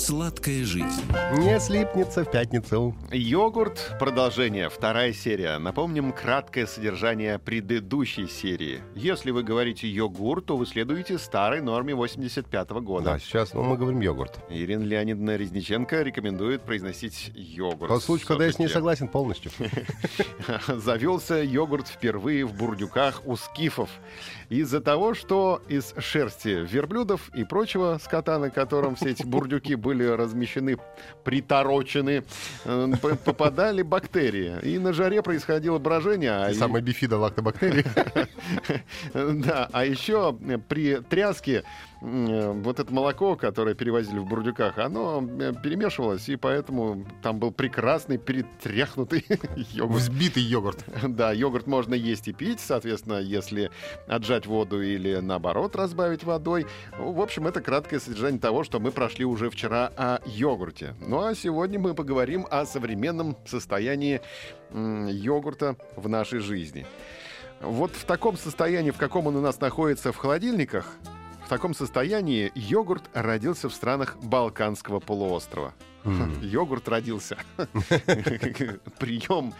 Сладкая жизнь. Не слипнется в пятницу. Йогурт. Продолжение. Вторая серия. Напомним краткое содержание предыдущей серии. Если вы говорите йогурт, то вы следуете старой норме 85 года. Да, сейчас ну, мы говорим йогурт. Ирина Леонидовна Резниченко рекомендует произносить йогурт. Тот случай, когда я с ней согласен полностью. Завелся йогурт впервые в бурдюках у скифов. Из-за того, что из шерсти верблюдов и прочего скота, на котором все эти бурдюки были размещены, приторочены, э, попадали бактерии. И на жаре происходило брожение. а и- Самая бифида лактобактерии. Да, а еще при тряске вот это молоко, которое перевозили в бурдюках, оно э, перемешивалось, и поэтому там был прекрасный перетряхнутый йогурт. Взбитый йогурт. Да, йогурт можно есть и пить, соответственно, если отжать воду или наоборот разбавить водой. В общем, это краткое содержание того, что мы прошли уже вчера о йогурте. Ну а сегодня мы поговорим о современном состоянии йогурта в нашей жизни. Вот в таком состоянии, в каком он у нас находится в холодильниках, таком состоянии йогурт родился в странах Балканского полуострова. Йогурт родился. Прием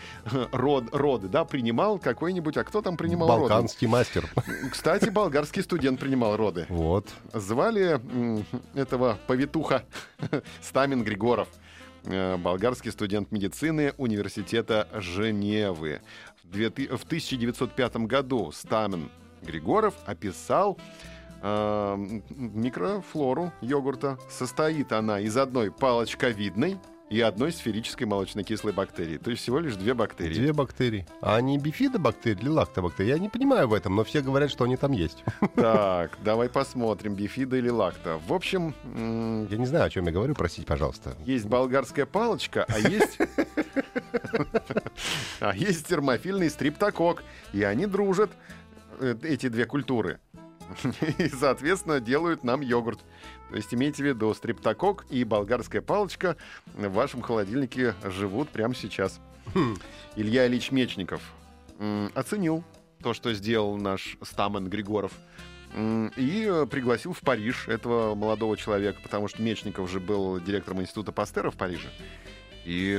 род, роды, да, принимал какой-нибудь, а кто там принимал роды? Балканский мастер. Кстати, болгарский студент принимал роды. Вот. Звали этого повитуха Стамин Григоров. Э, Болгарский студент медицины университета Женевы. В 1905 году Стамин Григоров описал э, м, микрофлору йогурта. Состоит она из одной палочковидной и одной сферической молочно-кислой бактерии. То есть всего лишь две бактерии. Две бактерии. А они бифидобактерии или лактобактерии? Я не понимаю в этом, но все говорят, что они там есть. Так, давай посмотрим, бифида или лакта. В общем, Я не знаю, о чем я говорю, простите, пожалуйста. Есть болгарская палочка, а есть... А есть термофильный стриптокок. И они дружат, э, эти две культуры. И, соответственно, делают нам йогурт. То есть имейте в виду, стриптокок и болгарская палочка в вашем холодильнике живут прямо сейчас. Илья Ильич Мечников оценил то, что сделал наш Стамен Григоров. И пригласил в Париж этого молодого человека, потому что Мечников же был директором института Пастера в Париже. И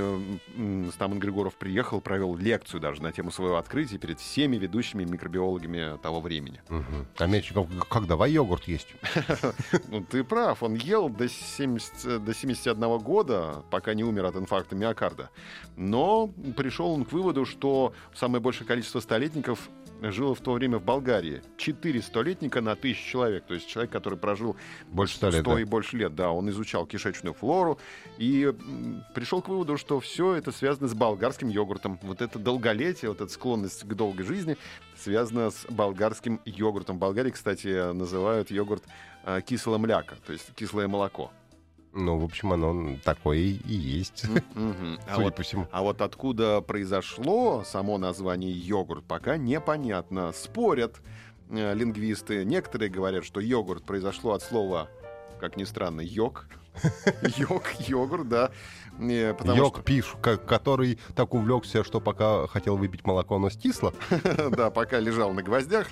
м, Стамен Григоров приехал, провел лекцию даже на тему своего открытия перед всеми ведущими микробиологами того времени. Мгм. А Мечников, как давай йогурт есть? Ну, ты прав, он ел до, 70, до 71 года, пока не умер от инфаркта миокарда. Но пришел он к выводу, что самое большее количество столетников жило в то время в Болгарии. Четыре столетника на тысячу человек. То есть человек, который прожил Больше ста лет, 100 да. и больше лет, да, он изучал кишечную флору и пришел к выводу, что все это связано с болгарским йогуртом. Вот это долголетие, вот эта склонность к долгой жизни связана с болгарским йогуртом. В Болгарии, кстати, называют йогурт кислое мляко, то есть кислое молоко. Ну, в общем, оно такое и есть. А судя вот по всему. А вот откуда произошло само название йогурт, пока непонятно. Спорят э, лингвисты. Некоторые говорят, что йогурт произошло от слова, как ни странно, йог. Йог, йогурт, да. Э, Потому Йог пиш, ко- который так увлекся, что пока хотел выпить молоко, оно стисло. что, да, пока лежал на гвоздях,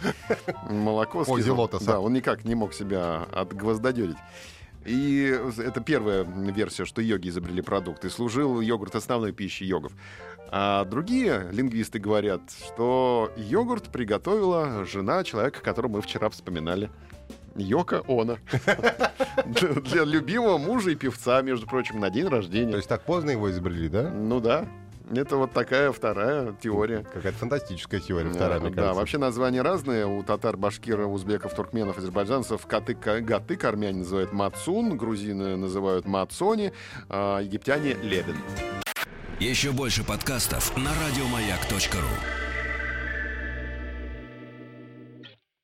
молоко лотоса. Да, он никак не мог себя отгвоздодерить. И это первая версия, что йоги изобрели продукт. И служил йогурт основной пищей йогов. А другие лингвисты говорят, что йогурт приготовила жена человека, которого мы вчера вспоминали. Йока Она. Для для любимого мужа и певца, между прочим, на день То рождения. есть так поздно его изобрели, да? Ну да, это вот такая вторая теория. Какая-то фантастическая теория, вторая, мне Да, кажется. вообще названия разные. У татар, башкир, узбеков, туркменов, азербайджанцев коты, ка- гаты, армяне называют мацун, грузины называют мацони, а египтяне лебен. Еще больше подкастов на радиомаяк.ру.